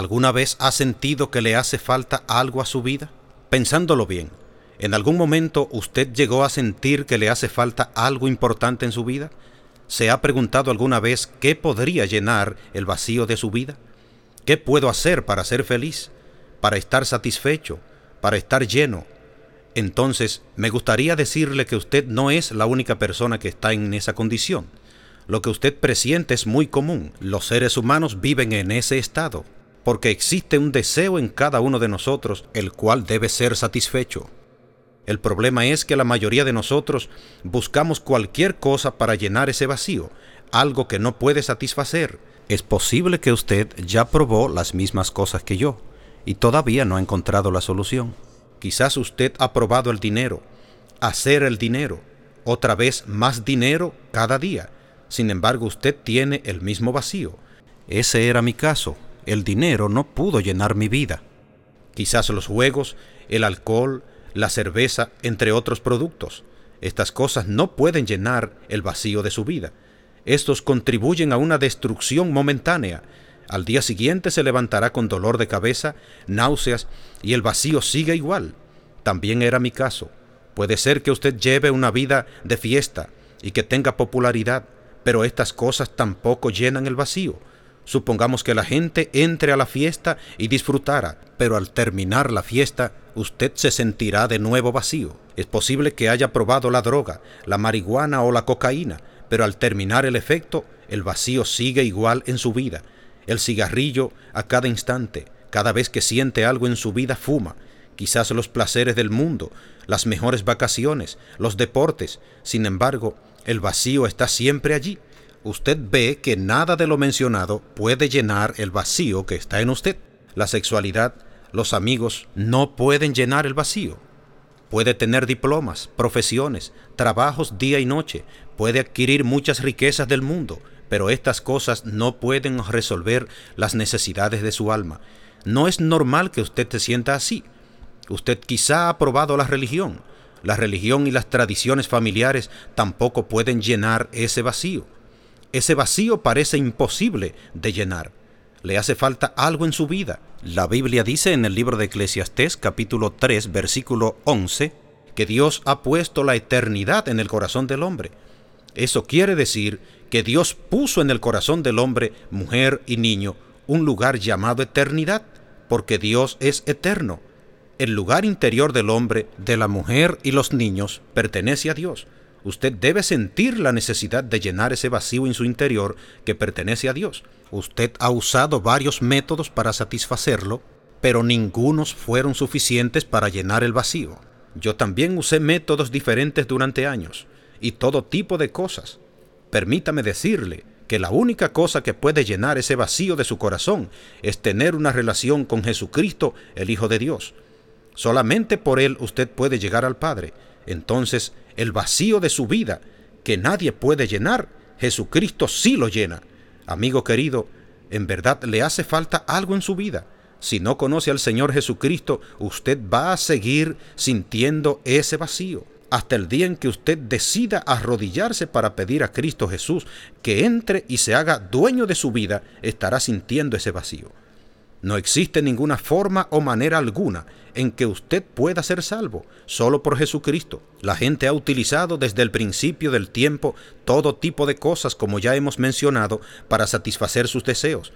¿Alguna vez ha sentido que le hace falta algo a su vida? Pensándolo bien, ¿en algún momento usted llegó a sentir que le hace falta algo importante en su vida? ¿Se ha preguntado alguna vez qué podría llenar el vacío de su vida? ¿Qué puedo hacer para ser feliz? ¿Para estar satisfecho? ¿Para estar lleno? Entonces, me gustaría decirle que usted no es la única persona que está en esa condición. Lo que usted presiente es muy común. Los seres humanos viven en ese estado porque existe un deseo en cada uno de nosotros, el cual debe ser satisfecho. El problema es que la mayoría de nosotros buscamos cualquier cosa para llenar ese vacío, algo que no puede satisfacer. Es posible que usted ya probó las mismas cosas que yo y todavía no ha encontrado la solución. Quizás usted ha probado el dinero, hacer el dinero, otra vez más dinero cada día. Sin embargo, usted tiene el mismo vacío. Ese era mi caso el dinero no pudo llenar mi vida. Quizás los juegos, el alcohol, la cerveza, entre otros productos. Estas cosas no pueden llenar el vacío de su vida. Estos contribuyen a una destrucción momentánea. Al día siguiente se levantará con dolor de cabeza, náuseas y el vacío sigue igual. También era mi caso. Puede ser que usted lleve una vida de fiesta y que tenga popularidad, pero estas cosas tampoco llenan el vacío. Supongamos que la gente entre a la fiesta y disfrutara, pero al terminar la fiesta usted se sentirá de nuevo vacío. Es posible que haya probado la droga, la marihuana o la cocaína, pero al terminar el efecto, el vacío sigue igual en su vida. El cigarrillo a cada instante, cada vez que siente algo en su vida, fuma. Quizás los placeres del mundo, las mejores vacaciones, los deportes. Sin embargo, el vacío está siempre allí usted ve que nada de lo mencionado puede llenar el vacío que está en usted. La sexualidad, los amigos, no pueden llenar el vacío. Puede tener diplomas, profesiones, trabajos día y noche, puede adquirir muchas riquezas del mundo, pero estas cosas no pueden resolver las necesidades de su alma. No es normal que usted se sienta así. Usted quizá ha probado la religión. La religión y las tradiciones familiares tampoco pueden llenar ese vacío. Ese vacío parece imposible de llenar. Le hace falta algo en su vida. La Biblia dice en el libro de Eclesiastés capítulo 3 versículo 11 que Dios ha puesto la eternidad en el corazón del hombre. Eso quiere decir que Dios puso en el corazón del hombre, mujer y niño, un lugar llamado eternidad, porque Dios es eterno. El lugar interior del hombre, de la mujer y los niños pertenece a Dios. Usted debe sentir la necesidad de llenar ese vacío en su interior que pertenece a Dios. Usted ha usado varios métodos para satisfacerlo, pero ningunos fueron suficientes para llenar el vacío. Yo también usé métodos diferentes durante años y todo tipo de cosas. Permítame decirle que la única cosa que puede llenar ese vacío de su corazón es tener una relación con Jesucristo, el Hijo de Dios. Solamente por Él usted puede llegar al Padre. Entonces el vacío de su vida que nadie puede llenar, Jesucristo sí lo llena. Amigo querido, en verdad le hace falta algo en su vida. Si no conoce al Señor Jesucristo, usted va a seguir sintiendo ese vacío hasta el día en que usted decida arrodillarse para pedir a Cristo Jesús que entre y se haga dueño de su vida, estará sintiendo ese vacío. No existe ninguna forma o manera alguna en que usted pueda ser salvo, solo por Jesucristo. La gente ha utilizado desde el principio del tiempo todo tipo de cosas, como ya hemos mencionado, para satisfacer sus deseos.